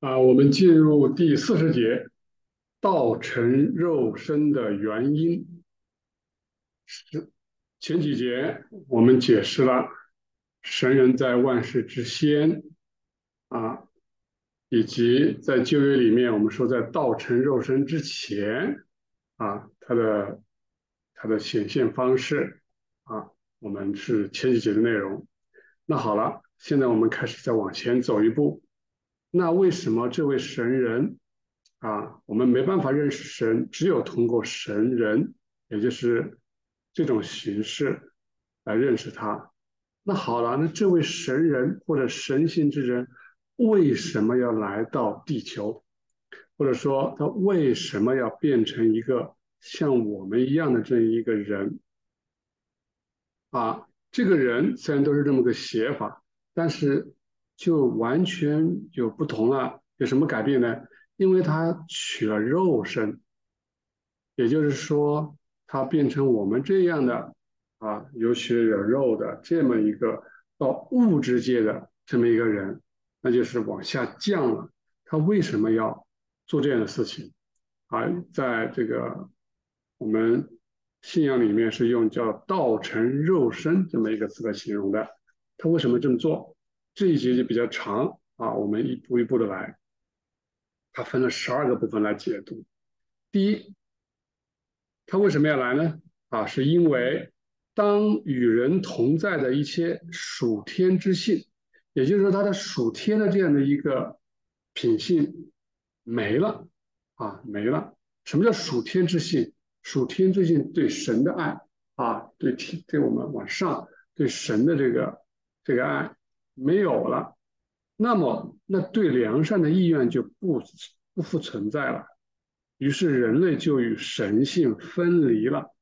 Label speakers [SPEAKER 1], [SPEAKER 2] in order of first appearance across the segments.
[SPEAKER 1] 啊，我们进入第四十节，道成肉身的原因是前几节我们解释了神人在万事之先啊，以及在旧约里面我们说在道成肉身之前啊，它的它的显现方式啊，我们是前几节的内容。那好了，现在我们开始再往前走一步。那为什么这位神人啊，我们没办法认识神，只有通过神人，也就是这种形式来认识他？那好了，那这位神人或者神性之人为什么要来到地球？或者说他为什么要变成一个像我们一样的这一个人？啊，这个人虽然都是这么个写法，但是。就完全有不同了，有什么改变呢？因为他取了肉身，也就是说，他变成我们这样的啊，有血有肉的这么一个到物质界的这么一个人，那就是往下降了。他为什么要做这样的事情？啊，在这个我们信仰里面是用叫“道成肉身”这么一个词来形容的。他为什么这么做？这一节就比较长啊，我们一步一步的来。它分了十二个部分来解读。第一，他为什么要来呢？啊，是因为当与人同在的一些属天之性，也就是说他的属天的这样的一个品性没了啊，没了。什么叫属天之性？属天之性对神的爱啊，对天对我们往上对神的这个这个爱。没有了，那么那对良善的意愿就不不复存在了，于是人类就与神性分离了，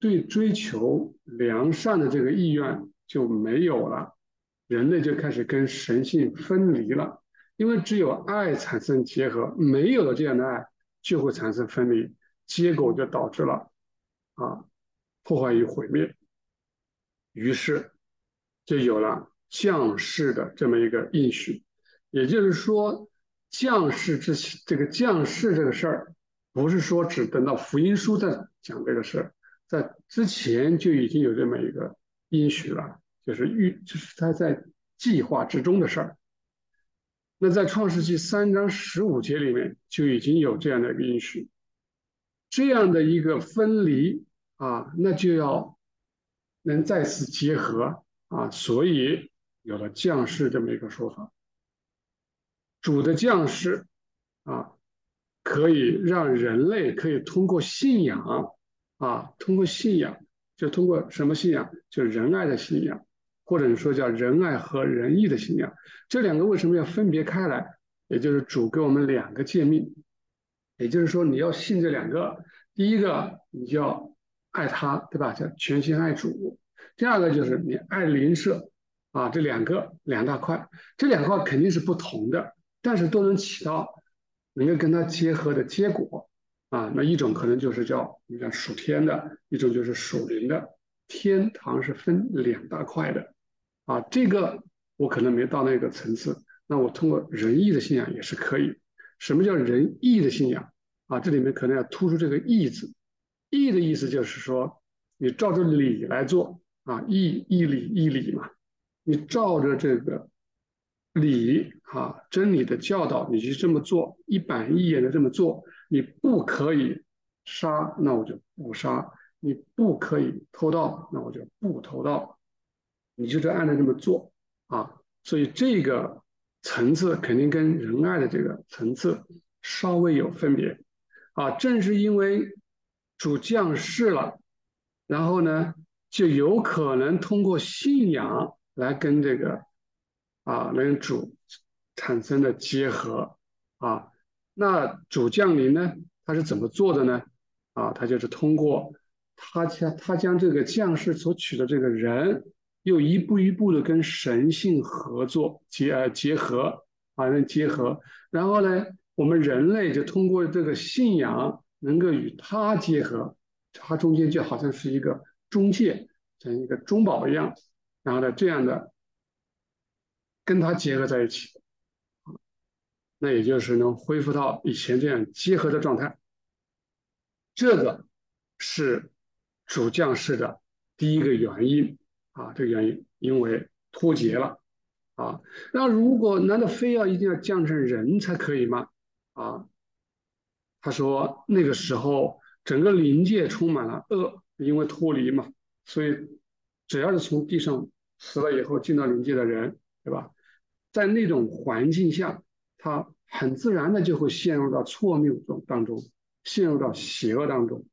[SPEAKER 1] 对追求良善的这个意愿就没有了，人类就开始跟神性分离了，因为只有爱产生结合，没有了这样的爱就会产生分离，结果就导致了啊破坏与毁灭，于是就有了。将士的这么一个应许，也就是说，将士之这个将士这个事儿，不是说只等到福音书再讲这个事儿，在之前就已经有这么一个应许了，就是预，就是他在计划之中的事儿。那在创世纪三章十五节里面就已经有这样的一个应许，这样的一个分离啊，那就要能再次结合啊，所以。有了降世这么一个说法，主的降世啊，可以让人类可以通过信仰啊，通过信仰，就通过什么信仰？就仁爱的信仰，或者说叫仁爱和仁义的信仰。这两个为什么要分别开来？也就是主给我们两个诫命，也就是说你要信这两个。第一个，你就要爱他，对吧？叫全心爱主。第二个就是你爱邻舍。啊，这两个两大块，这两块肯定是不同的，但是都能起到能够跟它结合的结果啊。那一种可能就是叫你看属天的，一种就是属灵的。天堂是分两大块的啊，这个我可能没到那个层次，那我通过仁义的信仰也是可以。什么叫仁义的信仰啊？这里面可能要突出这个义字，义的意思就是说你照着理来做啊，义义理义理嘛。你照着这个理啊真理的教导，你去这么做，一板一眼的这么做，你不可以杀，那我就不杀；你不可以偷盗，那我就不偷盗。你就这按照这么做啊，所以这个层次肯定跟仁爱的这个层次稍微有分别啊。正是因为主降世了，然后呢，就有可能通过信仰。来跟这个啊，跟主产生的结合啊，那主降临呢，他是怎么做的呢？啊，他就是通过他将他将这个将士所取的这个人，又一步一步的跟神性合作结呃结合啊，能结合，然后呢，我们人类就通过这个信仰能够与他结合，他中间就好像是一个中介，像一个中保一样。然后呢，这样的跟它结合在一起，那也就是能恢复到以前这样结合的状态。这个是主降世的第一个原因啊，这个原因因为脱节了啊。那如果难道非要一定要降成人才可以吗？啊，他说那个时候整个灵界充满了恶，因为脱离嘛，所以只要是从地上死了以后进到灵界的人，对吧？在那种环境下，他很自然的就会陷入到错谬中当中。陷入到邪恶当中。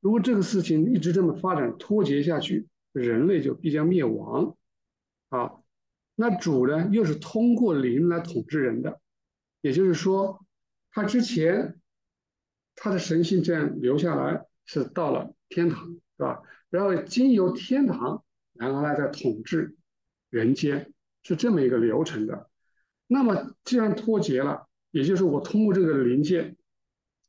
[SPEAKER 1] 如果这个事情一直这么发展脱节下去，人类就必将灭亡。啊，那主呢，又是通过灵来统治人的，也就是说，他之前他的神性这样留下来是到了天堂，是吧？然后经由天堂，然后呢再统治人间，是这么一个流程的。那么既然脱节了，也就是我通过这个灵界。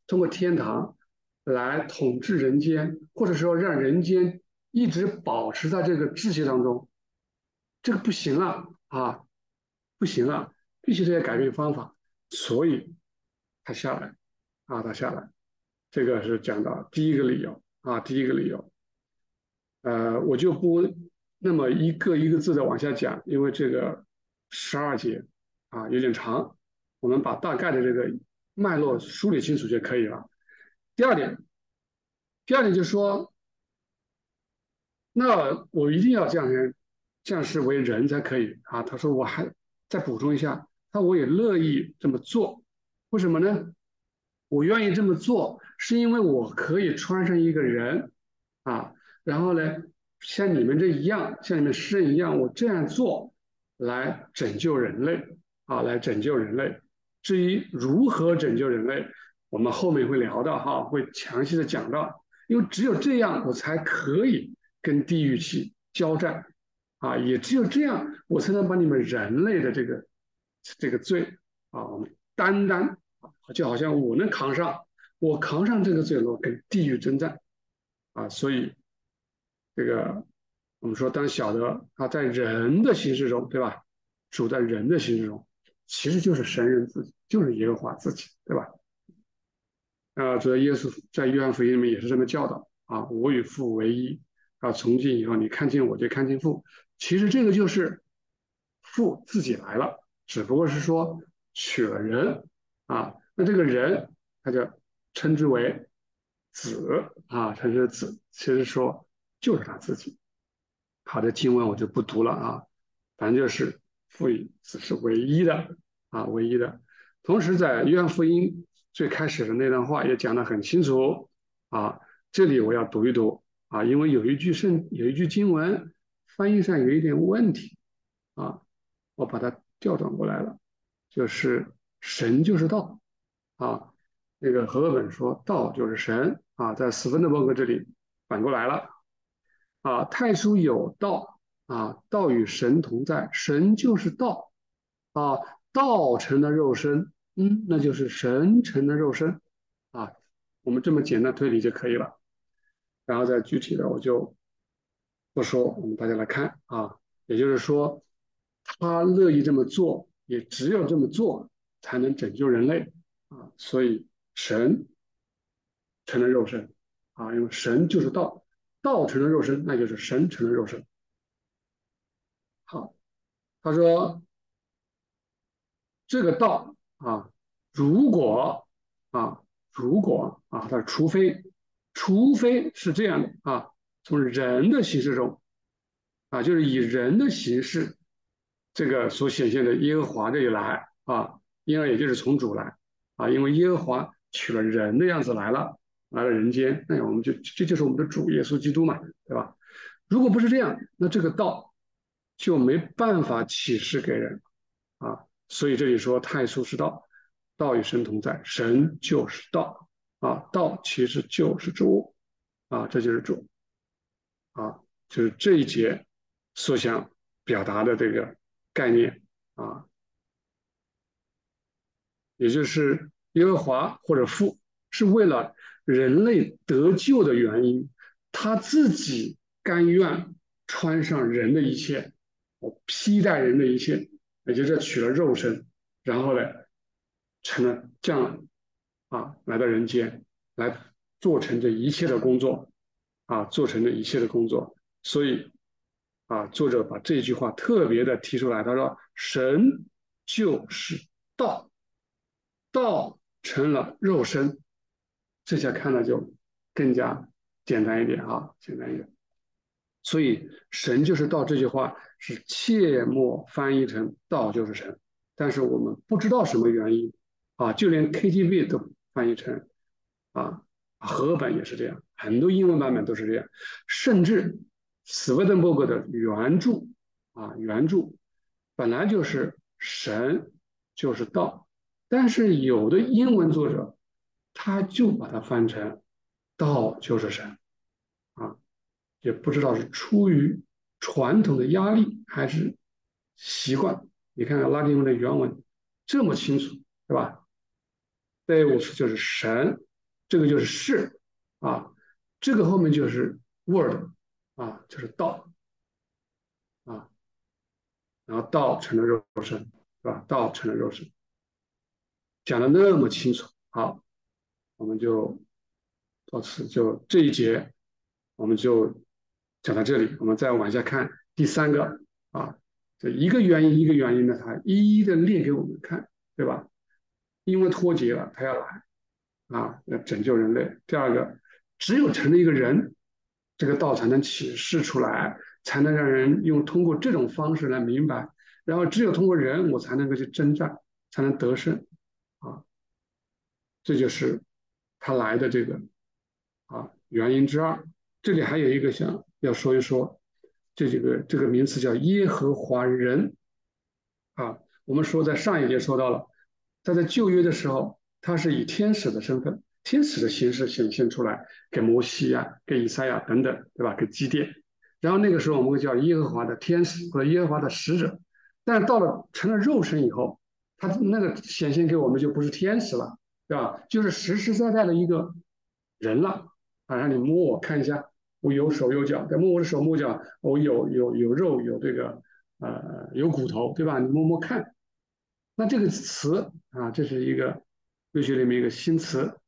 [SPEAKER 1] 通过天堂来统治人间，或者说让人间一直保持在这个秩序当中，这个不行了啊，不行了，必须得改变方法。所以他下来啊，他下来，这个是讲到第一个理由啊，第一个理由。呃，我就不那么一个一个字的往下讲，因为这个十二节啊有点长，我们把大概的这个。脉络梳理清楚就可以了。第二点，第二点就是说，那我一定要降人降世为人才可以啊。他说我还再补充一下，他我也乐意这么做。为什么呢？我愿意这么做，是因为我可以穿上一个人啊，然后呢，像你们这一样，像你们诗人一样，我这样做来拯救人类啊，来拯救人类。至于如何拯救人类，我们后面会聊到哈，会详细的讲到。因为只有这样，我才可以跟地狱去交战，啊，也只有这样，我才能把你们人类的这个这个罪啊，我们担当啊，就好像我能扛上，我扛上这个罪我跟地狱征战，啊，所以这个我们说，当小的啊，在人的形式中，对吧？处在人的形式中。其实就是神人自己，就是耶和华自己，对吧？啊，主要耶稣在约翰福音里面也是这么教导啊，我与父为一啊，从今以后你看见我就看见父。其实这个就是父自己来了，只不过是说取了人啊，那这个人他就称之为子啊，称之为子，其实说就是他自己。好的经文我就不读了啊，反正就是父与子是唯一的。啊，唯一的。同时，在约翰福音最开始的那段话也讲得很清楚。啊，这里我要读一读啊，因为有一句圣有一句经文翻译上有一点问题啊，我把它调转过来了，就是神就是道啊。那个和合本说道就是神啊，在斯芬的伯格这里反过来了啊。太书有道啊，道与神同在，神就是道啊。道成了肉身，嗯，那就是神成了肉身，啊，我们这么简单推理就可以了。然后再具体的我就不说，我们大家来看啊，也就是说，他乐意这么做，也只有这么做才能拯救人类啊，所以神成了肉身啊，因为神就是道，道成了肉身，那就是神成了肉身。好，他说。这个道啊，如果啊，如果啊，他说除非，除非是这样的啊，从人的形式中啊，就是以人的形式，这个所显现的耶和华这里来啊，因而也就是从主来啊，因为耶和华取了人的样子来了，来了人间，那我们就这就是我们的主耶稣基督嘛，对吧？如果不是这样，那这个道就没办法启示给人啊。所以这里说太初是道，道与神同在，神就是道啊，道其实就是主啊，这就是主啊，就是这一节所想表达的这个概念啊，也就是耶和华或者父是为了人类得救的原因，他自己甘愿穿上人的一切，我披戴人的一切。也就是取了肉身，然后呢，成了降啊，来到人间来做成这一切的工作啊，做成这一切的工作。所以啊，作者把这句话特别的提出来，他说：“神就是道，道成了肉身。”这下看了就更加简单一点啊，简单一点。所以“神就是道”这句话是切莫翻译成“道就是神”，但是我们不知道什么原因啊，就连 KTV 都翻译成啊，和本也是这样，很多英文版本都是这样，甚至斯威登伯格的原著啊，原著本来就是“神就是道”，但是有的英文作者他就把它翻成“道就是神”。啊也不知道是出于传统的压力还是习惯。你看看拉丁文的原文这么清楚，对吧？Deus 就是神，这个就是是啊，这个后面就是 word 啊，就是道啊，然后道成了肉身，是吧？道成了肉身，讲的那么清楚，好，我们就到此就这一节，我们就。讲到这里，我们再往下看第三个啊，这一个原因一个原因呢，他一一的列给我们看，对吧？因为脱节了，他要来啊，要拯救人类。第二个，只有成了一个人，这个道才能启示出来，才能让人用通过这种方式来明白。然后，只有通过人，我才能够去征战，才能得胜啊。这就是他来的这个啊原因之二。这里还有一个想。要说一说这几个这个名词叫耶和华人啊，我们说在上一节说到了，他在旧约的时候，他是以天使的身份、天使的形式显现出来给摩西呀、给以赛亚等等，对吧？给基甸。然后那个时候我们会叫耶和华的天使或者耶和华的使者，但到了成了肉身以后，他那个显现给我们就不是天使了，对吧？就是实实在在的一个人了啊，让你摸我看一下。我有手有脚，再摸我的手摸脚，我有有有肉有这个呃有骨头，对吧？你摸摸看，那这个词啊，这是一个科学里面一个新词，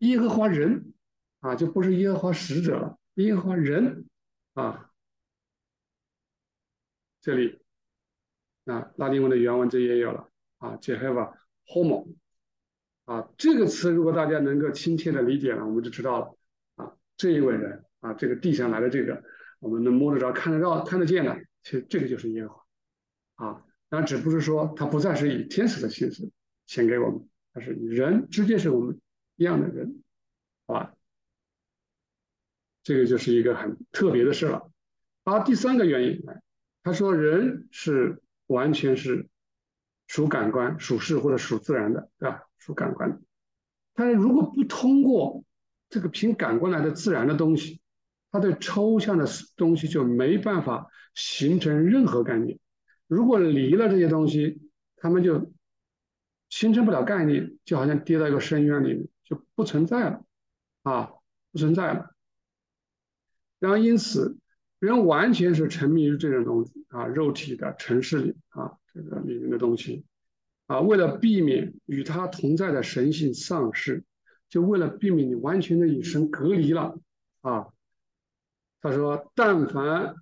[SPEAKER 1] 耶和华人啊，就不是耶和华使者了，耶和华人啊，这里啊拉丁文的原文这也有了啊，Jehovah Homo 啊，这个词如果大家能够亲切的理解了，我们就知道了啊，这一位人。啊，这个地上来的这个，我们能摸得着、看得到、看得见的，其实这个就是耶和华啊。那只不是说他不再是以天使的形式显给我们，他是人，直接是我们一样的人，好吧？这个就是一个很特别的事了。好，第三个原因，他说人是完全是属感官、属事或者属自然的，对吧？属感官，但是如果不通过这个凭感官来的自然的东西。它对抽象的东西就没办法形成任何概念。如果离了这些东西，他们就形成不了概念，就好像跌到一个深渊里面，就不存在了，啊，不存在了。然后因此，人完全是沉迷于这种东西啊，肉体的城市里啊，这个里面的东西啊，为了避免与他同在的神性丧失，就为了避免你完全的与神隔离了啊。他说：“但凡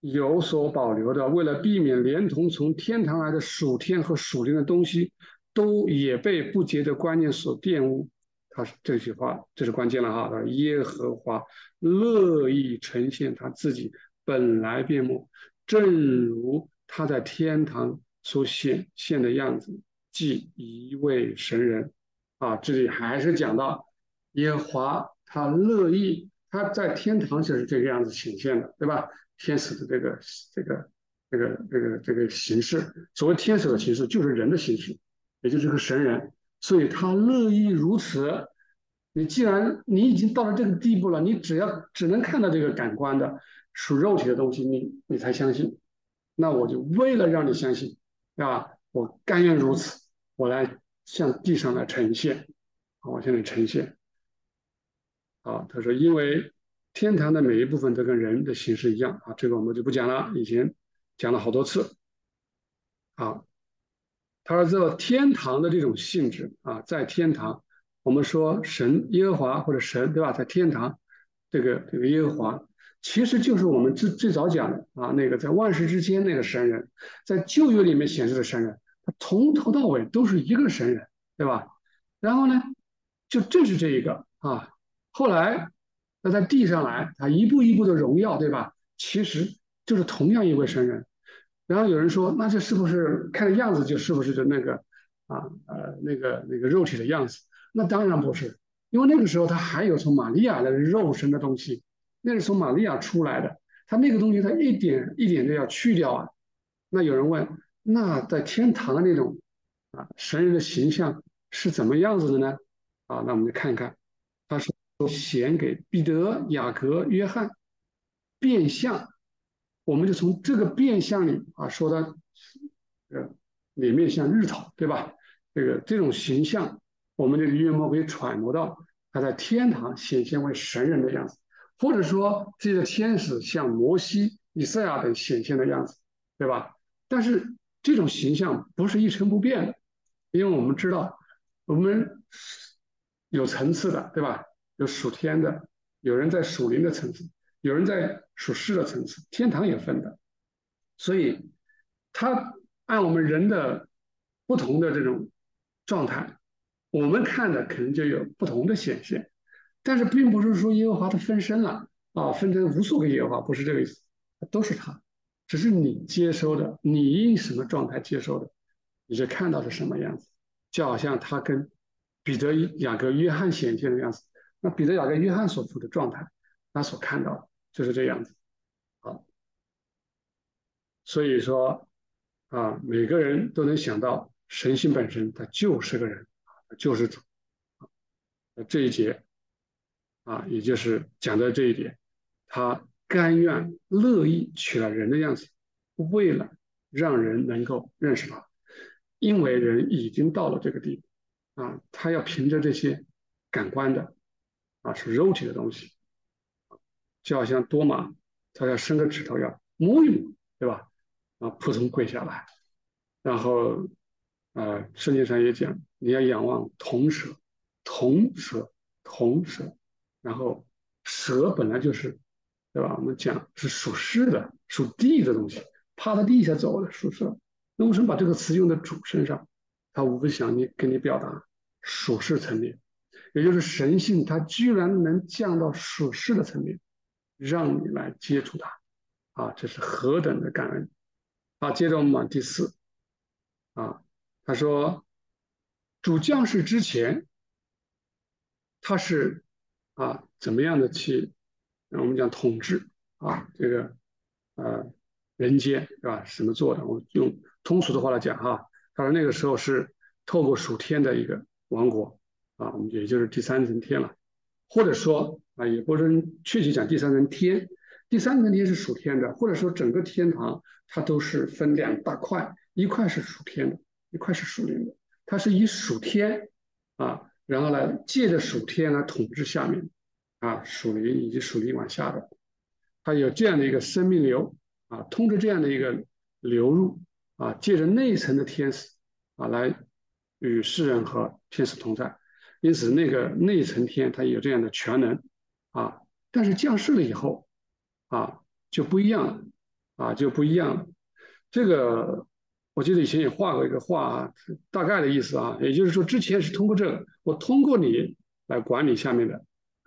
[SPEAKER 1] 有所保留的，为了避免连同从天堂来的属天和属灵的东西，都也被不洁的观念所玷污。”他是这句话，这是关键了哈。他说：“耶和华乐意呈现他自己本来面目，正如他在天堂所显现的样子，即一位神人。”啊，这里还是讲到耶和华他乐意。他在天堂就是这个样子显现的，对吧？天使的这个、这个、这个、这个、这个形式，所谓天使的形式就是人的形式，也就是个神人，所以他乐意如此。你既然你已经到了这个地步了，你只要只能看到这个感官的属肉体的东西，你你才相信。那我就为了让你相信，啊，我甘愿如此，我来向地上来呈现，我向你呈现。啊，他说，因为天堂的每一部分都跟人的形式一样啊，这个我们就不讲了，以前讲了好多次。啊，他说这天堂的这种性质啊，在天堂，我们说神耶和华或者神对吧，在天堂，这个这个耶和华。其实就是我们最最早讲的啊，那个在万世之间那个神人，在旧约里面显示的神人，从头到尾都是一个神人，对吧？然后呢，就正是这一个啊，后来那在地上来，他一步一步的荣耀，对吧？其实就是同样一位神人。然后有人说，那这是不是看样子就是不是就那个啊呃那个那个肉体的样子？那当然不是，因为那个时候他还有从玛利亚的肉身的东西。那是从玛利亚出来的，他那个东西他一点一点的要去掉啊。那有人问，那在天堂的那种啊神人的形象是怎么样子的呢？啊，那我们就看看，他说显给彼得、雅各、约翰变相，我们就从这个变相里啊说的，呃，里面像日头，对吧？这个这种形象，我们这个约莫可以揣摩到他在天堂显现为神人的样子。或者说，这些天使像摩西、以赛亚等显现的样子，对吧？但是这种形象不是一成不变的，因为我们知道，我们有层次的，对吧？有属天的，有人在属灵的层次，有人在属世的层次，天堂也分的。所以，他按我们人的不同的这种状态，我们看的可能就有不同的显现。但是并不是说耶和华他分身了啊，分成无数个耶和华，不是这个意思，都是他，只是你接收的，你以什么状态接收的，你就看到是什么样子，就好像他跟彼得、雅各、约翰显现的样子，那彼得、雅各、约翰所处的状态，他所看到的就是这样子，啊，所以说啊，每个人都能想到神性本身，他就是个人，就是主，这一节。啊，也就是讲到这一点，他甘愿乐意取了人的样子，为了让人能够认识他，因为人已经到了这个地步，啊，他要凭着这些感官的，啊，是肉体的东西，就好像多玛，他要伸个指头要摸一摸，对吧？啊，扑通跪下来，然后，啊，圣经上也讲，你要仰望铜蛇，铜蛇，铜蛇。然后蛇本来就是，对吧？我们讲是属湿的、属地的东西，趴在地下走的属蛇。那为什么把这个词用在主身上？他无非想你跟你表达属世层面，也就是神性，它居然能降到属世的层面，让你来接触它，啊，这是何等的感恩！啊，接着我们往第四，啊，他说主降世之前，他是。啊，怎么样的去，我们讲统治啊，这个呃人间是吧？怎么做的？我用通俗的话来讲哈，他说那个时候是透过属天的一个王国啊，我们也就是第三层天了，或者说啊，也不能确切讲第三层天，第三层天是属天的，或者说整个天堂它都是分两大块，一块是属天的，一块是属灵的，它是以属天啊。然后呢，借着属天来统治下面，啊，属灵以及属灵往下的，它有这样的一个生命流啊，通过这样的一个流入啊，借着内层的天使啊，来与世人和天使同在。因此，那个内层天它有这样的全能啊，但是降世了以后啊，就不一样了啊，就不一样了。这个。我记得以前也画过一个画啊，大概的意思啊，也就是说，之前是通过这个，我通过你来管理下面的，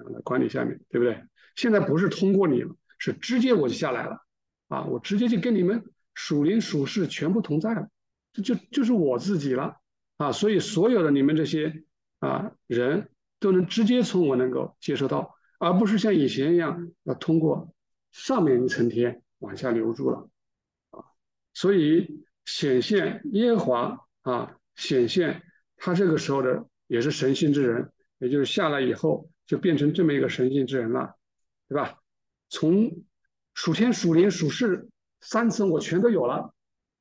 [SPEAKER 1] 来管理下面，对不对？现在不是通过你了，是直接我就下来了，啊，我直接就跟你们属灵属世全部同在了，这就就是我自己了，啊，所以所有的你们这些啊人都能直接从我能够接收到，而不是像以前一样要通过上面一层天往下流入了，啊，所以。显现耶和华啊，显现他这个时候的也是神性之人，也就是下来以后就变成这么一个神性之人了，对吧？从属天、属灵、属世三层我全都有了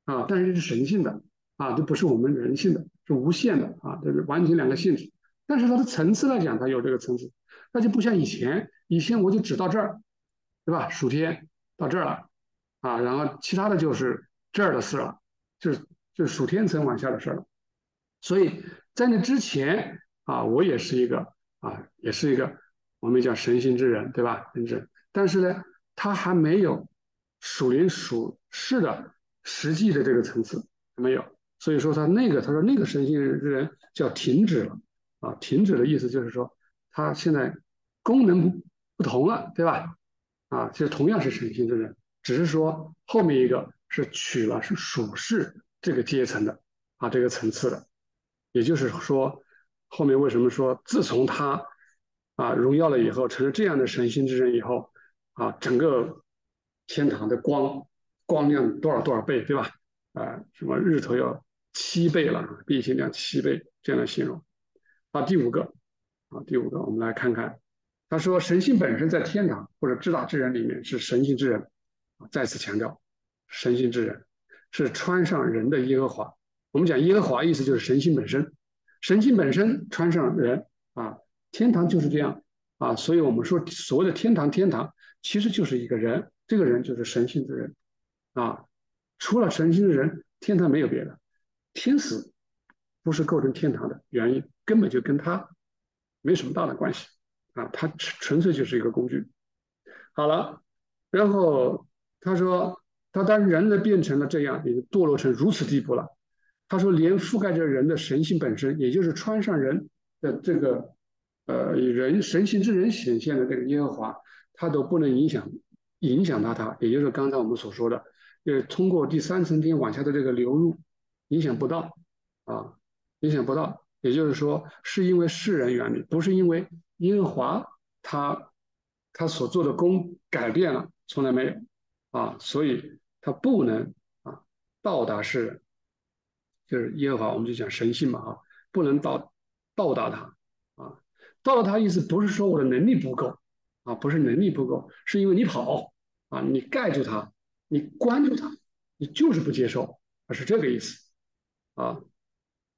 [SPEAKER 1] 啊，但是这是神性的啊，这不是我们人性的，是无限的啊，这是完全两个性质。但是它的层次来讲，它有这个层次，那就不像以前，以前我就只到这儿，对吧？属天到这儿了啊，然后其他的就是这儿的事了。就是就是属天层往下的事了。所以在那之前啊，我也是一个啊，也是一个我们叫神性之人，对吧？真正，但是呢，他还没有属灵属世的实际的这个层次没有。所以说他那个，他说那个神性之人叫停止了啊，停止的意思就是说他现在功能不同了，对吧？啊，其实同样是神性之人，只是说后面一个是取了是属世这个阶层的啊，这个层次的。也就是说，后面为什么说自从他啊荣耀了以后，成了这样的神性之人以后啊，整个天堂的光光亮多少多少倍，对吧？啊，什么日头要七倍了，地心量七倍这样的形容。啊，第五个啊，第五个，我们来看看，他说神性本身在天堂或者至大之人里面是神性之人啊，再次强调神性之人是穿上人的耶和华。我们讲耶和华，意思就是神性本身，神性本身穿上人啊，天堂就是这样啊，所以我们说所谓的天堂，天堂其实就是一个人，这个人就是神性之人啊，除了神性的人，天堂没有别的，天使不是构成天堂的原因，根本就跟他没什么大的关系啊，他纯纯粹就是一个工具。好了，然后他说，他当人类变成了这样，已经堕落成如此地步了。他说，连覆盖着人的神性本身，也就是穿上人的这个，呃，人神性之人显现的这个耶和华，他都不能影响影响到他，也就是刚才我们所说的，呃，通过第三层天往下的这个流入，影响不到啊，影响不到。也就是说，是因为世人原理，不是因为耶和华他他所做的功改变了，从来没有啊，所以他不能啊到达世人。就是耶和华，我们就讲神性嘛，哈，不能到到达他啊，到达他意思不是说我的能力不够啊，不是能力不够，是因为你跑啊，你盖住他，你关住他，你就是不接受，是这个意思啊，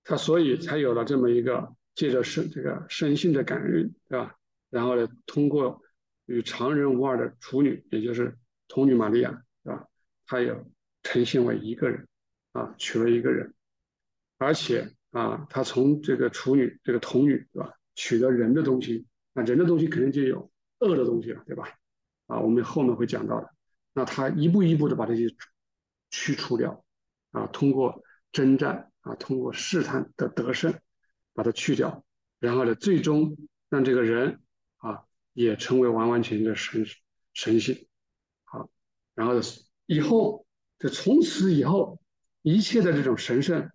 [SPEAKER 1] 他所以才有了这么一个借着神这个神性的感应，对吧？然后呢，通过与常人无二的处女，也就是童女玛利亚，对吧？他也呈现为一个人啊，娶了一个人。而且啊，他从这个处女、这个童女，对吧？取得人的东西，那人的东西肯定就有恶的东西了，对吧？啊，我们后面会讲到的。那他一步一步的把这些去除掉，啊，通过征战啊，通过试探的得胜，把它去掉，然后呢，最终让这个人啊，也成为完完全全的神神性。好，然后以后就从此以后，一切的这种神圣。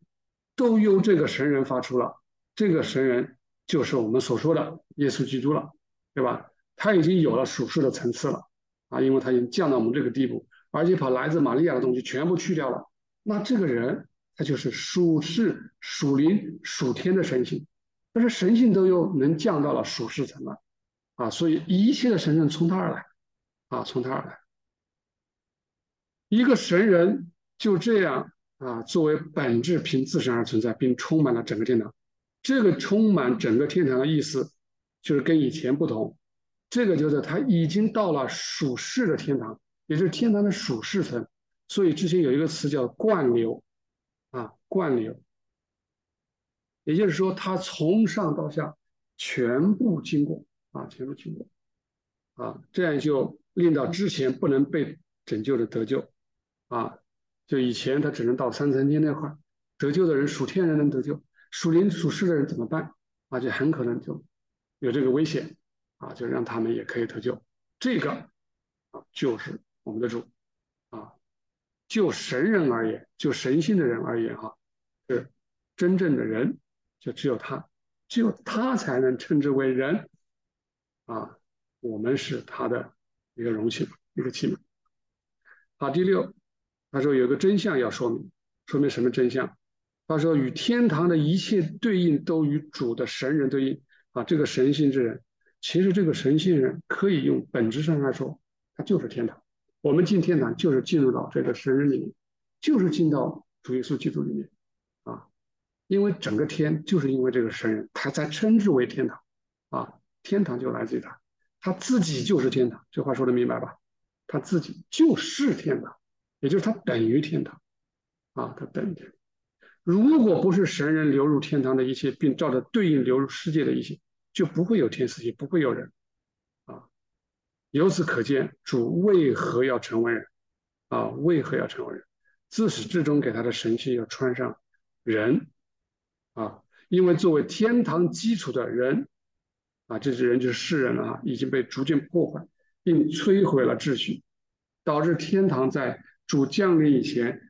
[SPEAKER 1] 都由这个神人发出了，这个神人就是我们所说的耶稣基督了，对吧？他已经有了属世的层次了啊，因为他已经降到我们这个地步，而且把来自玛利亚的东西全部去掉了。那这个人他就是属世、属灵、属天的神性，但是神性都又能降到了属世层了啊，所以一切的神圣从他而来啊，从他而来，一个神人就这样。啊，作为本质凭自身而存在，并充满了整个天堂。这个充满整个天堂的意思，就是跟以前不同。这个就是他已经到了属世的天堂，也就是天堂的属世层。所以之前有一个词叫灌流，啊，灌流，也就是说他从上到下全部经过，啊，全部经过，啊，这样就令到之前不能被拯救的得救，啊。就以前他只能到三层天那块，得救的人属天人能得救，属灵属世的人怎么办？啊，就很可能就有这个危险，啊，就让他们也可以得救。这个啊，就是我们的主，啊，就神人而言，就神性的人而言，哈，是真正的人，就只有他，只有他才能称之为人，啊，我们是他的一个容器，一个器皿。好，第六。他说有个真相要说明，说明什么真相？他说与天堂的一切对应都与主的神人对应啊，这个神性之人，其实这个神性人可以用本质上来说，他就是天堂。我们进天堂就是进入到这个神人里面，就是进到主耶稣基督里面啊，因为整个天就是因为这个神人，他才称之为天堂啊，天堂就来自于他，他自己就是天堂。这话说的明白吧？他自己就是天堂。也就是它等于天堂，啊，它等于天。如果不是神人流入天堂的一切，并照着对应流入世界的一切，就不会有天使，也不会有人。啊，由此可见，主为何要成为人？啊，为何要成为人？自始至终给他的神器要穿上人。啊，因为作为天堂基础的人，啊，这些人就是世人了啊，已经被逐渐破坏，并摧毁了秩序，导致天堂在主降临以前。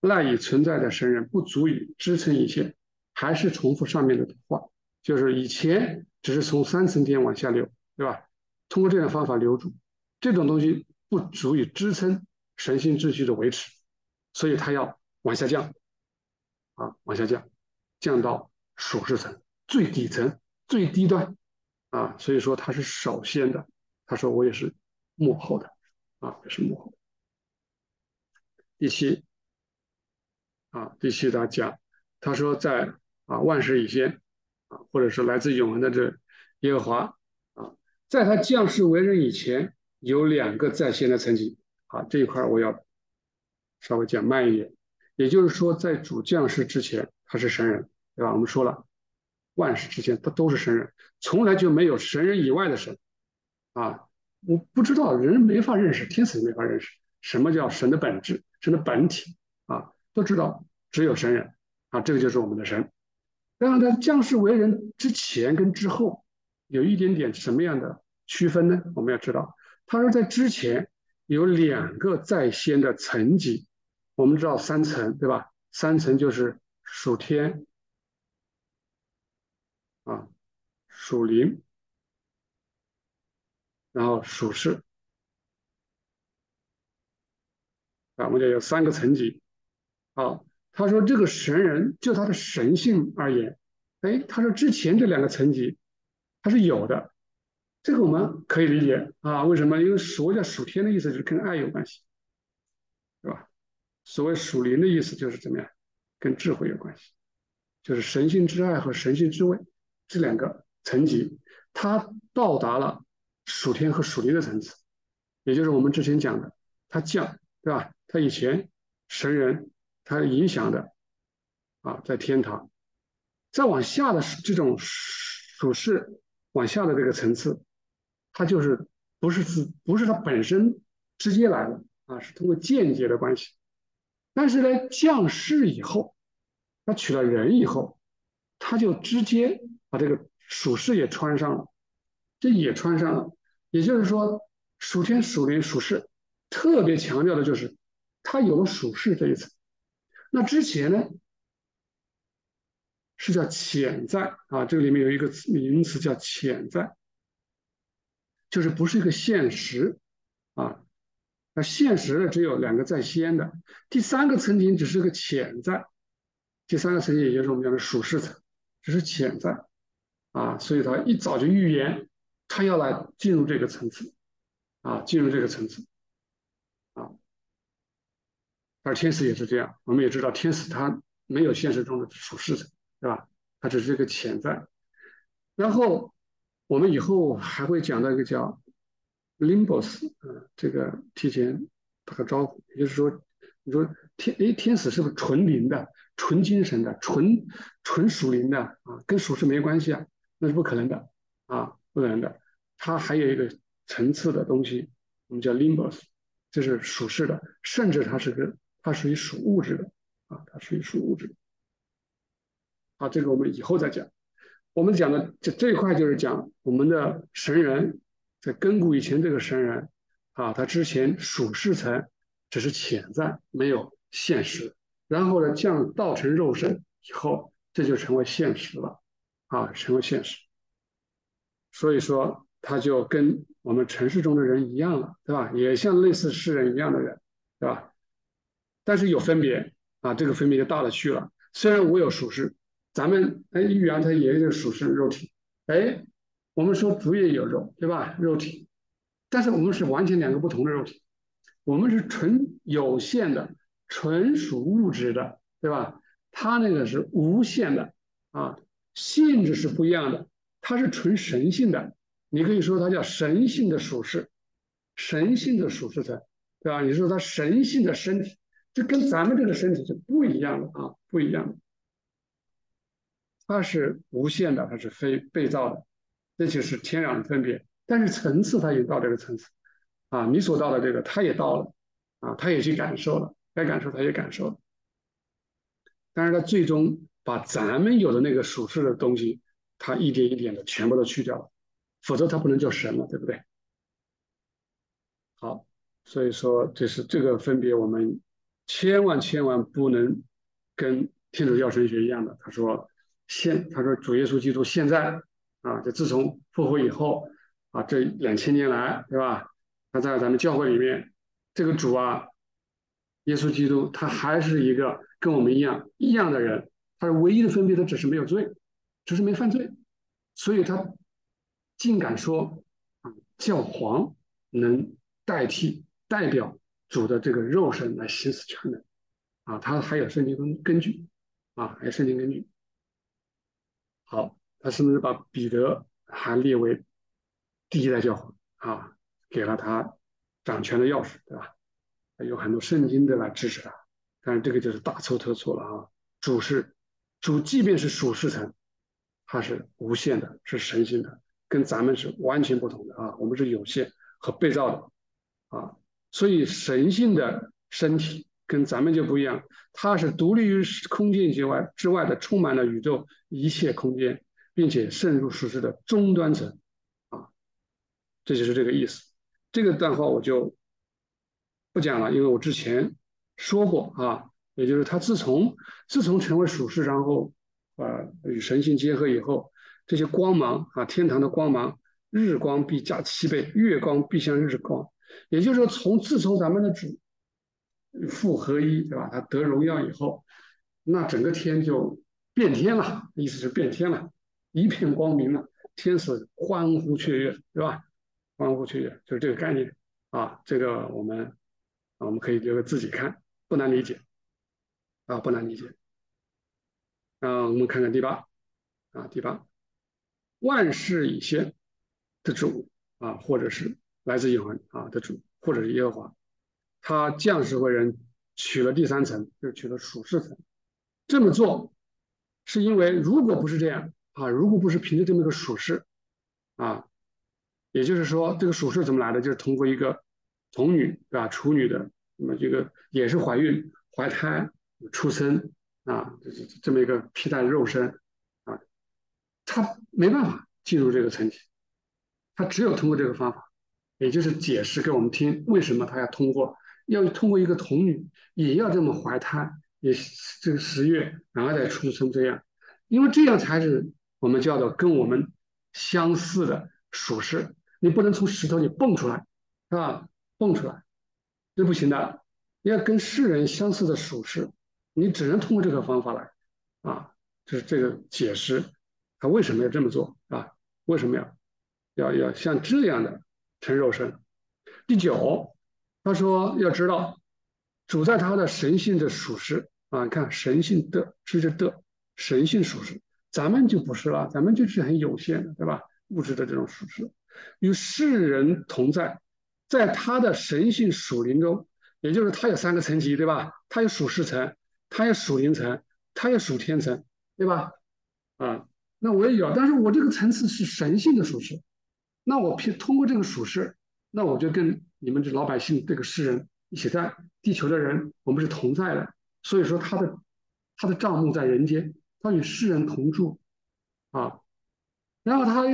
[SPEAKER 1] 赖以存在的神人不足以支撑一切，还是重复上面的话，就是以前只是从三层天往下流，对吧？通过这种方法留住，这种东西不足以支撑神性秩序的维持，所以它要往下降，啊，往下降，降到属世层最底层最低端，啊，所以说它是首先的。他说我也是幕后的，啊，也是幕后。第七。啊，第七他讲，他说在啊万事以先啊，或者是来自永恒的这耶和华啊，在他降世为人以前，有两个在先的层级啊，这一块我要稍微讲慢一点。也就是说，在主降世之前，他是神人，对吧？我们说了，万事之前他都是神人，从来就没有神人以外的神啊。我不知道人没法认识，天使没法认识什么叫神的本质，神的本体啊。都知道只有神人啊，这个就是我们的神。然后在降世为人之前跟之后，有一点点什么样的区分呢？我们要知道，他说在之前有两个在先的层级，我们知道三层对吧？三层就是属天啊，属灵，然后属世啊，我们讲有三个层级。啊，他说这个神人就他的神性而言，哎，他说之前这两个层级他是有的，这个我们可以理解啊。为什么？因为所谓叫属天的意思就是跟爱有关系，对吧？所谓属灵的意思就是怎么样，跟智慧有关系，就是神性之爱和神性之位这两个层级，他到达了属天和属灵的层次，也就是我们之前讲的，他降，对吧？他以前神人。他影响的啊，在天堂，再往下的这种属世往下的这个层次，它就是不是自不是它本身直接来的啊，是通过间接的关系。但是呢，降世以后，他娶了人以后，他就直接把这个属世也穿上了，这也穿上了。也就是说，属天、属灵、属世，特别强调的就是他有了属世这一层。那之前呢，是叫潜在啊，这个里面有一个名词叫潜在，就是不是一个现实啊。那现实的只有两个在先的，第三个层级只是个潜在，第三个层级也就是我们讲的属世层，只是潜在啊。所以他一早就预言，他要来进入这个层次啊，进入这个层次。而天使也是这样，我们也知道天使他没有现实中的属世层，对吧？它只是一个潜在。然后我们以后还会讲到一个叫 limbos，嗯，这个提前打个招呼，也就是说，你说天，哎，天使是不是纯灵的、纯精神的、纯纯属灵的啊？跟属世没关系啊？那是不可能的啊，不可能的。它还有一个层次的东西，我们叫 limbos，这是属世的，甚至它是个。它属于属物质的啊，它属于属物质的。好，这个我们以后再讲。我们讲的这这一块就是讲我们的神人，在根古以前这个神人啊，他之前属世层只是潜在，没有现实。然后呢，降道成肉身以后，这就成为现实了啊，成为现实。所以说，他就跟我们城市中的人一样了，对吧？也像类似世人一样的人，对吧？但是有分别啊，这个分别就大了去了。虽然我有属实，咱们哎玉阳它也有属实肉体，哎，我们说主也有肉，对吧？肉体，但是我们是完全两个不同的肉体，我们是纯有限的，纯属物质的，对吧？它那个是无限的啊，性质是不一样的，它是纯神性的，你可以说它叫神性的属世，神性的属世层，对吧？你说它神性的身体。这跟咱们这个身体是不一样的啊，不一样的。它是无限的，它是非被造的，这就是天壤的分别。但是层次它也到这个层次，啊，你所到的这个，它也到了，啊，它也去感受了，该感受它也感受了。但是他最终把咱们有的那个属世的东西，他一点一点的全部都去掉了，否则他不能叫神了，对不对？好，所以说这是这个分别，我们千万千万不能跟天主教神学一样的。他说现，他说主耶稣基督现在啊，就自从复活以后啊，这两千年来，对吧？他在咱们教会里面，这个主啊，耶稣基督，他还是一个跟我们一样一样的人。他是唯一的分别，他只是没有罪，只是没犯罪，所以他竟敢说啊，教皇能。代替代表主的这个肉身来行使权能，啊，他还有圣经根根据，啊，还有圣经根据。好，他是不是把彼得还列为第一代教皇啊？给了他掌权的钥匙，对吧？有很多圣经的来支持他，但是这个就是大错特错了啊！主是主，即便是属世神，他是无限的，是神性的，跟咱们是完全不同的啊！我们是有限和被造的。啊，所以神性的身体跟咱们就不一样，它是独立于空间之外之外的，充满了宇宙一切空间，并且渗入实质的终端层，啊，这就是这个意思。这个段话我就不讲了，因为我之前说过啊，也就是他自从自从成为属世，然后呃与神性结合以后，这些光芒啊，天堂的光芒，日光必加七倍，月光必像日光。也就是说，从自从咱们的主复合一，对吧？他得荣耀以后，那整个天就变天了，意思是变天了，一片光明了，天使欢呼雀跃，对吧？欢呼雀跃就是这个概念啊。这个我们我们可以留给自己看，不难理解啊，不难理解。啊，我们看看第八啊，第八，万事以先的主啊，或者是。来自永恒啊的主，或者是耶和华，他降世为人，取了第三层，就取了属世层。这么做，是因为如果不是这样啊，如果不是凭着这么一个属世啊，也就是说，这个属世怎么来的？就是通过一个童女对吧，处女的那么这个也是怀孕、怀胎、出生啊，这这这么一个替代肉身啊，他没办法进入这个层级，他只有通过这个方法。也就是解释给我们听，为什么他要通过，要通过一个童女，也要这么怀胎，也这个十月，然后再出生这样，因为这样才是我们叫做跟我们相似的属实。你不能从石头里蹦出来，是吧？蹦出来，这不行的。要跟世人相似的属实，你只能通过这个方法来，啊，就是这个解释他为什么要这么做啊？为什么要要要像这样的？成肉身。第九，他说要知道，主在他的神性的属实啊，你看神性的是的神性属实，咱们就不是了，咱们就是很有限的，对吧？物质的这种属实，与世人同在，在他的神性属灵中，也就是他有三个层级，对吧？他有属世层，他有属灵层，他有属天层，对吧？啊，那我也有，但是我这个层次是神性的属实。那我凭通过这个属世，那我就跟你们这老百姓这个世人一起在地球的人，我们是同在的。所以说他的他的账目在人间，他与世人同住啊。然后他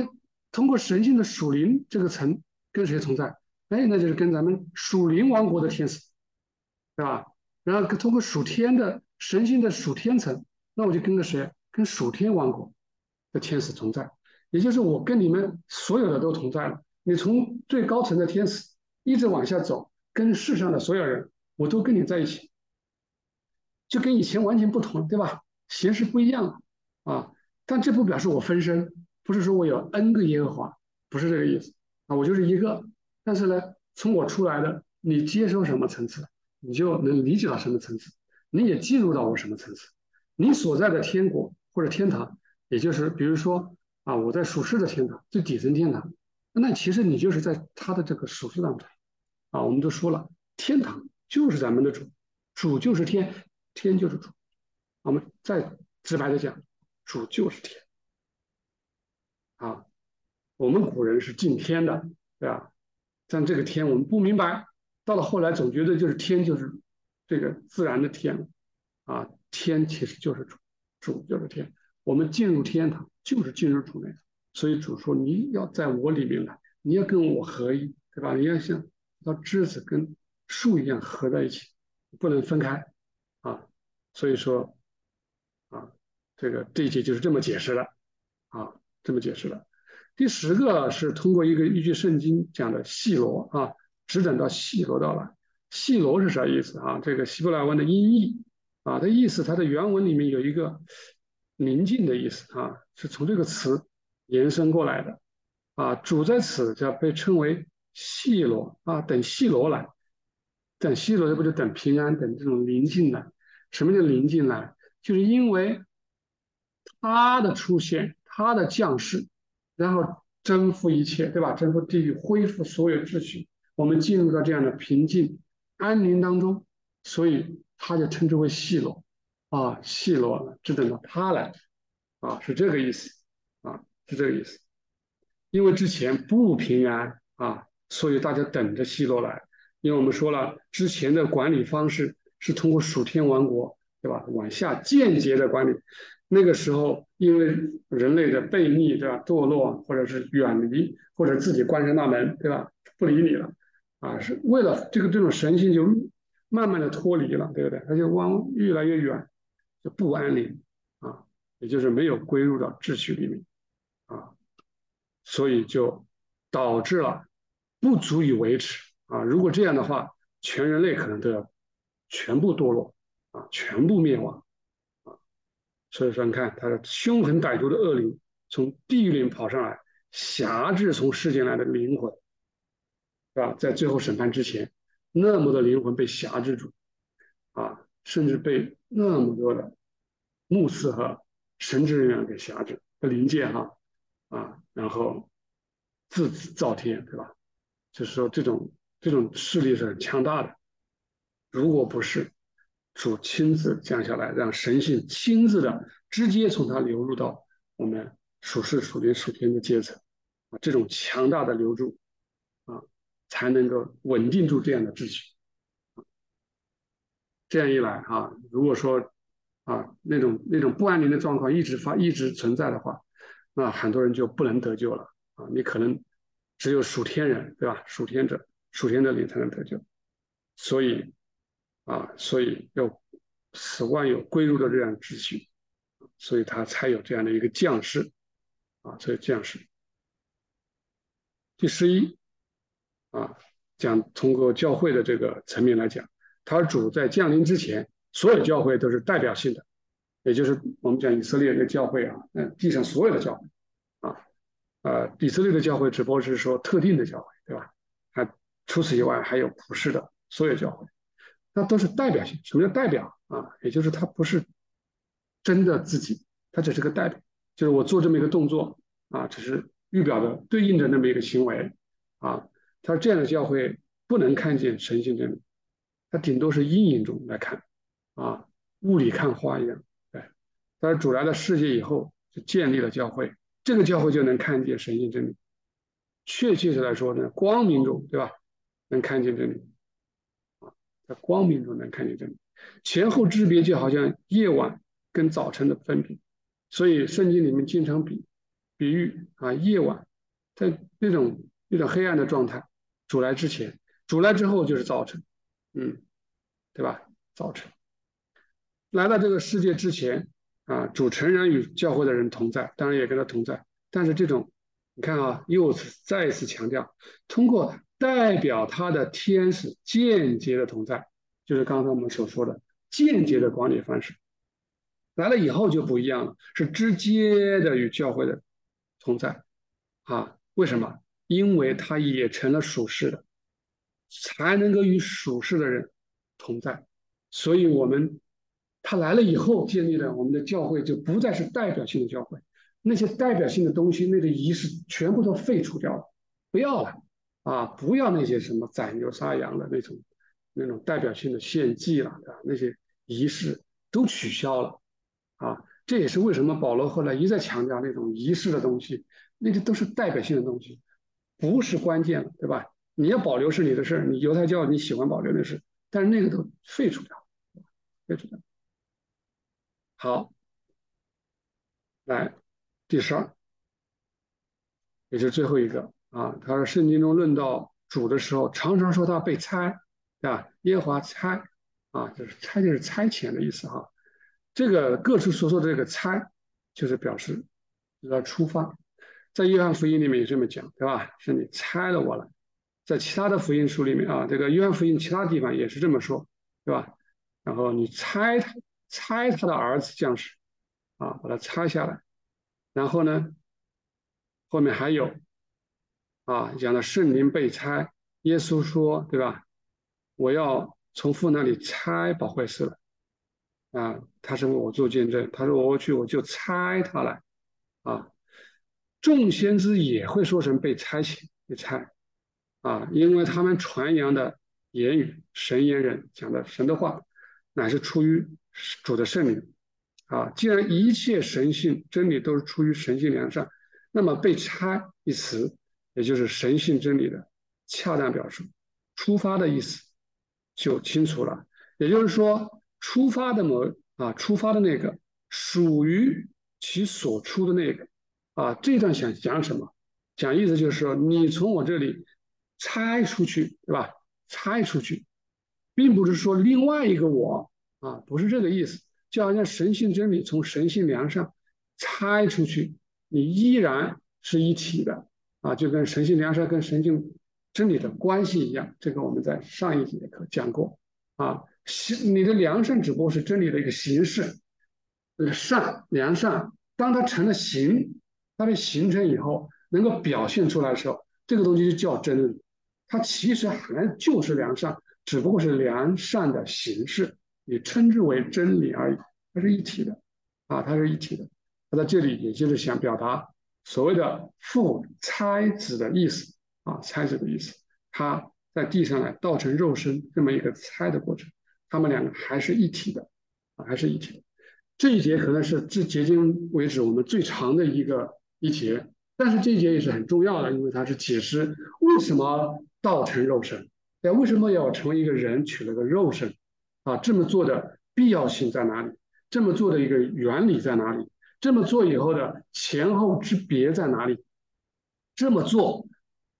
[SPEAKER 1] 通过神性的属灵这个层跟谁同在？哎，那就是跟咱们属灵王国的天使，对吧？然后通过属天的神性的属天层，那我就跟着谁？跟属天王国的天使同在。也就是我跟你们所有的都同在了。你从最高层的天使一直往下走，跟世上的所有人，我都跟你在一起，就跟以前完全不同，对吧？形式不一样了啊。但这不表示我分身，不是说我有 N 个耶和华，不是这个意思啊。我就是一个，但是呢，从我出来的，你接收什么层次，你就能理解到什么层次，你也进入到我什么层次。你所在的天国或者天堂，也就是比如说。啊，我在属世的天堂，最底层天堂，那其实你就是在他的这个属世当中，啊，我们都说了，天堂就是咱们的主，主就是天，天就是主，我们再直白的讲，主就是天。啊，我们古人是敬天的，对吧？但这个天我们不明白，到了后来总觉得就是天就是这个自然的天，啊，天其实就是主，主就是天。我们进入天堂就是进入主内，所以主说你要在我里面来，你要跟我合一，对吧？你要像那枝子跟树一样合在一起，不能分开，啊，所以说，啊，这个这一节就是这么解释的，啊。这么解释的。第十个是通过一个依据圣经讲的细罗啊，只等到细罗到来。细罗是啥意思啊？这个希伯来文的音译啊，它意思它的原文里面有一个宁静的意思啊，是从这个词延伸过来的啊。主在此叫被称为细罗啊，等细罗来，等细罗这不就等平安，等这种宁静来？什么叫宁静来？就是因为他的出现。他的降世，然后征服一切，对吧？征服地狱，恢复所有秩序，我们进入到这样的平静、安宁当中，所以他就称之为细罗，啊，细罗，只等到他来，啊，是这个意思，啊，是这个意思。因为之前不平安啊，所以大家等着细罗来。因为我们说了，之前的管理方式是通过属天王国，对吧？往下间接的管理。那个时候，因为人类的悖逆，对吧？堕落，或者是远离，或者自己关上大门，对吧？不理你了，啊，是为了这个这种神性就慢慢的脱离了，对不对？他就往越来越远，就不安宁啊，也就是没有归入到秩序里面啊，所以就导致了不足以维持啊。如果这样的话，全人类可能都要全部堕落啊，全部灭亡啊。所以说，你看，他的凶狠歹毒的恶灵从地狱里跑上来，辖制从世间来的灵魂，是吧？在最后审判之前，那么多灵魂被辖制住，啊，甚至被那么多的牧师和神职人员给辖制，和灵界哈，啊，然后自造天，对吧？就是说，这种这种势力是很强大的，如果不是。主亲自降下来，让神性亲自的直接从他流入到我们属世、属灵、属天的阶层啊，这种强大的流入啊，才能够稳定住这样的秩序。这样一来啊，如果说啊那种那种不安宁的状况一直发一直存在的话，那很多人就不能得救了啊。你可能只有属天人对吧？属天者、属天的灵才能得救，所以。啊，所以要使万有归入的这样秩序，所以他才有这样的一个降世，啊，这个降世。第十一，啊，讲通过教会的这个层面来讲，他主在降临之前，所有教会都是代表性的，也就是我们讲以色列的教会啊，嗯，地上所有的教会，啊，呃，以色列的教会只不过是说特定的教会，对吧？还除此以外还有普世的所有教会。那都是代表性。什么叫代表啊？也就是他不是真的自己，他只是个代表。就是我做这么一个动作啊，只是预表的对应的那么一个行为啊。他这样的教会不能看见神性真理，他顶多是阴影中来看啊，雾里看花一样。对，但是主来到世界以后，就建立了教会，这个教会就能看见神性真理。确切的来说呢，光明中，对吧？能看见真理。在光明中能看见真理，前后之别就好像夜晚跟早晨的分别，所以圣经里面经常比比喻啊夜晚在那种那种黑暗的状态，主来之前，主来之后就是早晨，嗯，对吧？早晨来到这个世界之前啊，主诚然与教会的人同在，当然也跟他同在，但是这种你看啊，又再次强调通过。代表他的天使间接的同在，就是刚才我们所说的间接的管理方式。来了以后就不一样了，是直接的与教会的同在。啊，为什么？因为他也成了属世的，才能够与属世的人同在。所以，我们他来了以后建立了我们的教会，就不再是代表性的教会。那些代表性的东西，那个仪式全部都废除掉了，不要了。啊，不要那些什么宰牛杀羊的那种、那种代表性的献祭了，对吧？那些仪式都取消了，啊，这也是为什么保罗后来一再强调那种仪式的东西，那些都是代表性的东西，不是关键了，对吧？你要保留是你的事你犹太教你喜欢保留的事，但是那个都废除掉，废除掉。好，来第十二，也就是最后一个啊。他说圣经中论到主的时候，常常说他被差，对吧？耶和华差啊，就是差就是差遣的意思哈。这个各处所说的这个差，就是表示要出发。在约翰福音里面也这么讲，对吧？是你差了我了。在其他的福音书里面啊，这个约翰福音其他地方也是这么说，对吧？然后你猜他，猜他的儿子将士，啊，把它拆下来。然后呢，后面还有，啊，讲的圣灵被拆，耶稣说，对吧？我要从父那里拆宝会师了。啊，他是为我做见证。他说我去，我就拆他来。啊，众先知也会说成被拆起，被拆。啊，因为他们传扬的言语，神言人讲的神的话，乃是出于主的圣灵。啊，既然一切神性真理都是出于神性良善，那么被拆一词，也就是神性真理的恰当表述，出发的意思就清楚了。也就是说。出发的某啊，出发的那个属于其所出的那个啊，这段想讲什么？讲意思就是说，你从我这里拆出去，对吧？拆出去，并不是说另外一个我啊，不是这个意思。就好像神性真理从神性良上拆出去，你依然是一体的啊，就跟神性良善跟神性真理的关系一样。这个我们在上一节课讲过啊。行，你的良善只不过是真理的一个形式，呃，善良善，当它成了形，它的形成以后，能够表现出来的时候，这个东西就叫真理。它其实还就是良善，只不过是良善的形式，你称之为真理而已。它是一体的，啊，它是一体的。它在这里也就是想表达所谓的父差子的意思，啊，差子的意思，他在地上来道成肉身这么一个猜的过程。他们两个还是一体的，啊，还是一体的。这一节可能是至结今为止我们最长的一个一节，但是这一节也是很重要的，因为它是解释为什么道成肉身，哎，为什么要成为一个人取了个肉身，啊，这么做的必要性在哪里？这么做的一个原理在哪里？这么做以后的前后之别在哪里？这么做。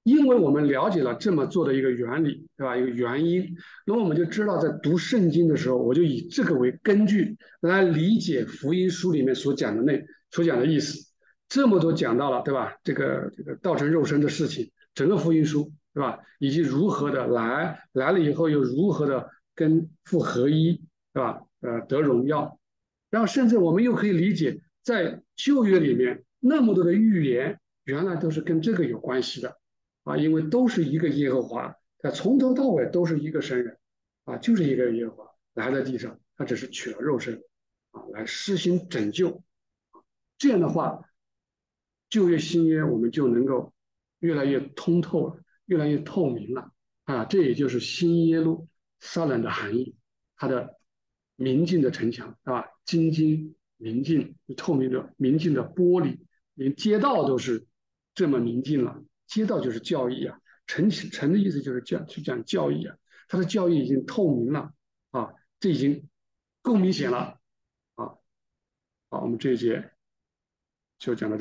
[SPEAKER 1] 因为我们了解了这么做的一个原理，对吧？一个原因，那么我们就知道，在读圣经的时候，我就以这个为根据来理解福音书里面所讲的那所讲的意思。这么多讲到了，对吧？这个这个道成肉身的事情，整个福音书，是吧？以及如何的来来了以后又如何的跟父合一，对吧？呃，得荣耀。然后甚至我们又可以理解，在旧约里面那么多的预言，原来都是跟这个有关系的。啊，因为都是一个耶和华，他从头到尾都是一个神人，啊，就是一个耶和华来在地上，他只是取了肉身，啊，来施行拯救，这样的话，旧约新约我们就能够越来越通透了，越来越透明了，啊，这也就是新耶路撒冷的含义，它的明镜的城墙，是吧？晶晶明镜，透明的明镜的玻璃，连街道都是这么明镜了。街道就是教义啊，城城的意思就是讲去讲教义啊，他的教义已经透明了啊，这已经够明显了啊。好，我们这一节就讲到这。